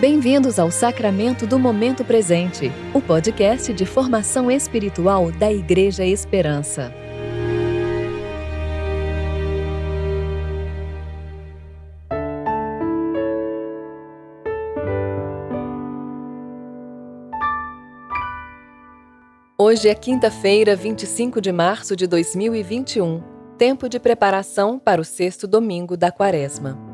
Bem-vindos ao Sacramento do Momento Presente, o podcast de formação espiritual da Igreja Esperança. Hoje é quinta-feira, 25 de março de 2021, tempo de preparação para o sexto domingo da Quaresma.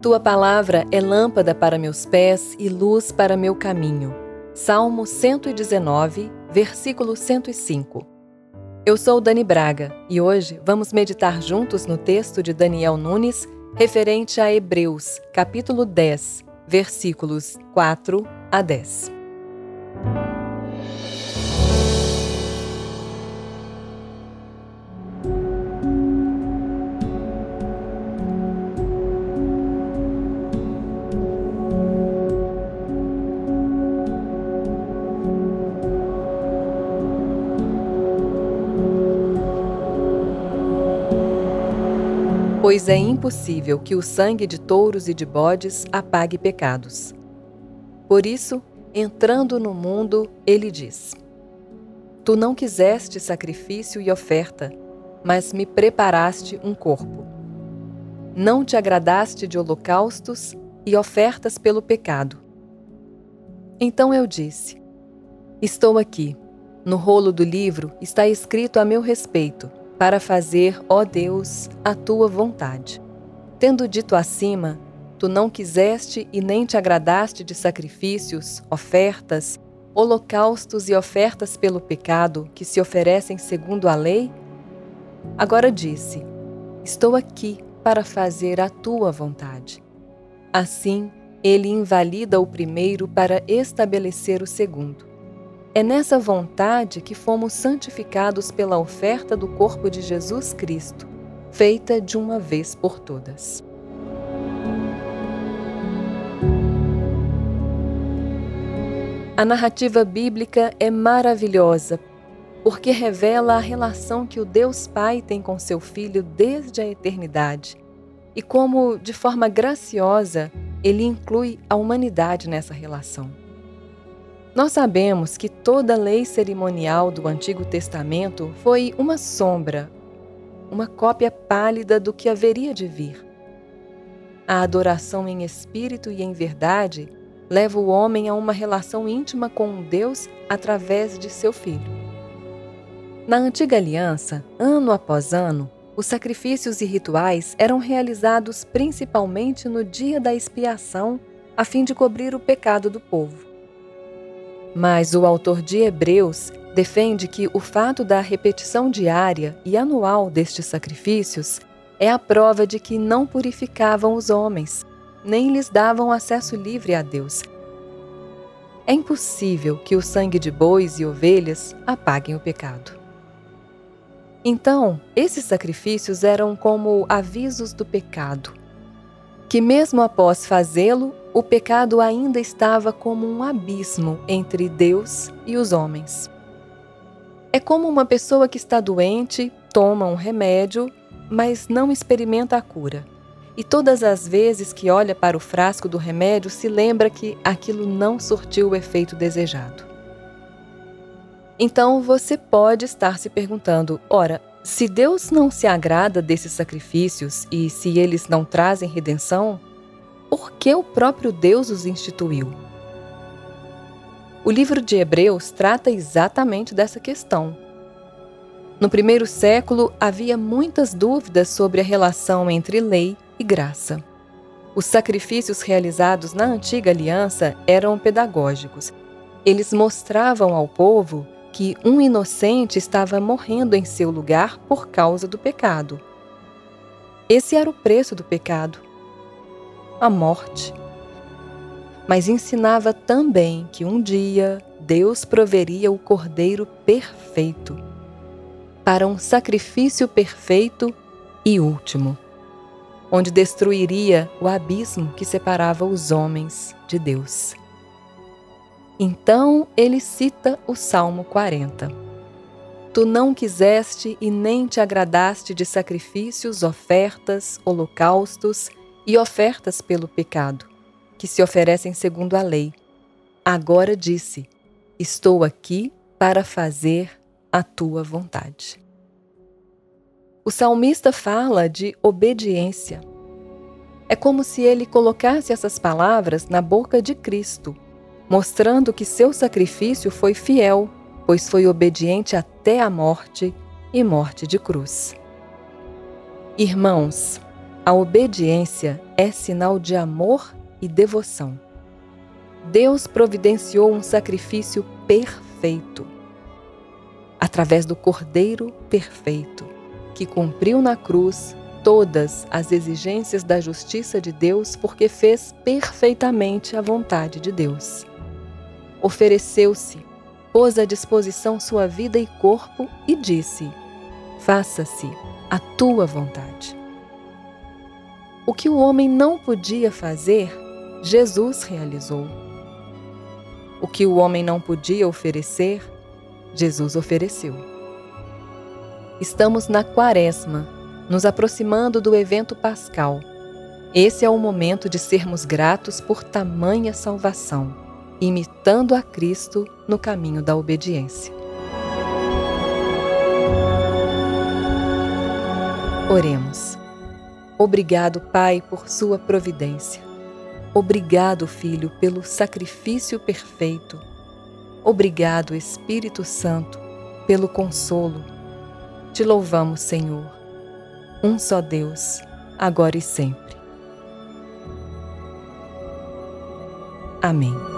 Tua palavra é lâmpada para meus pés e luz para meu caminho. Salmo 119, versículo 105. Eu sou Dani Braga e hoje vamos meditar juntos no texto de Daniel Nunes referente a Hebreus, capítulo 10, versículos 4 a 10. Pois é impossível que o sangue de touros e de bodes apague pecados. Por isso, entrando no mundo, ele diz: Tu não quiseste sacrifício e oferta, mas me preparaste um corpo. Não te agradaste de holocaustos e ofertas pelo pecado. Então eu disse: Estou aqui. No rolo do livro está escrito a meu respeito para fazer, ó Deus, a tua vontade. Tendo dito acima, tu não quiseste e nem te agradaste de sacrifícios, ofertas, holocaustos e ofertas pelo pecado que se oferecem segundo a lei? Agora disse: Estou aqui para fazer a tua vontade. Assim, ele invalida o primeiro para estabelecer o segundo. É nessa vontade que fomos santificados pela oferta do corpo de Jesus Cristo, feita de uma vez por todas. A narrativa bíblica é maravilhosa porque revela a relação que o Deus Pai tem com seu Filho desde a eternidade e como, de forma graciosa, ele inclui a humanidade nessa relação. Nós sabemos que toda lei cerimonial do Antigo Testamento foi uma sombra, uma cópia pálida do que haveria de vir. A adoração em espírito e em verdade leva o homem a uma relação íntima com Deus através de seu Filho. Na antiga aliança, ano após ano, os sacrifícios e rituais eram realizados principalmente no dia da expiação, a fim de cobrir o pecado do povo. Mas o autor de Hebreus defende que o fato da repetição diária e anual destes sacrifícios é a prova de que não purificavam os homens, nem lhes davam acesso livre a Deus. É impossível que o sangue de bois e ovelhas apaguem o pecado. Então, esses sacrifícios eram como avisos do pecado, que, mesmo após fazê-lo, o pecado ainda estava como um abismo entre Deus e os homens. É como uma pessoa que está doente, toma um remédio, mas não experimenta a cura. E todas as vezes que olha para o frasco do remédio, se lembra que aquilo não surtiu o efeito desejado. Então você pode estar se perguntando: ora, se Deus não se agrada desses sacrifícios e se eles não trazem redenção, por que o próprio Deus os instituiu? O livro de Hebreus trata exatamente dessa questão. No primeiro século, havia muitas dúvidas sobre a relação entre lei e graça. Os sacrifícios realizados na antiga aliança eram pedagógicos. Eles mostravam ao povo que um inocente estava morrendo em seu lugar por causa do pecado. Esse era o preço do pecado a morte. Mas ensinava também que um dia Deus proveria o cordeiro perfeito para um sacrifício perfeito e último, onde destruiria o abismo que separava os homens de Deus. Então ele cita o Salmo 40. Tu não quiseste e nem te agradaste de sacrifícios, ofertas, holocaustos e ofertas pelo pecado. que se oferecem segundo a lei. Agora disse: Estou aqui para fazer a tua vontade. O salmista fala de obediência. É como se ele colocasse essas palavras na boca de Cristo, mostrando que seu sacrifício foi fiel, pois foi obediente até a morte e morte de cruz. Irmãos, a obediência é sinal de amor e devoção. Deus providenciou um sacrifício perfeito, através do Cordeiro perfeito, que cumpriu na cruz todas as exigências da justiça de Deus porque fez perfeitamente a vontade de Deus. Ofereceu-se, pôs à disposição sua vida e corpo e disse: Faça-se a tua vontade. O que o homem não podia fazer, Jesus realizou. O que o homem não podia oferecer, Jesus ofereceu. Estamos na Quaresma, nos aproximando do evento pascal. Esse é o momento de sermos gratos por tamanha salvação, imitando a Cristo no caminho da obediência. Oremos. Obrigado, Pai, por sua providência. Obrigado, Filho, pelo sacrifício perfeito. Obrigado, Espírito Santo, pelo consolo. Te louvamos, Senhor. Um só Deus, agora e sempre. Amém.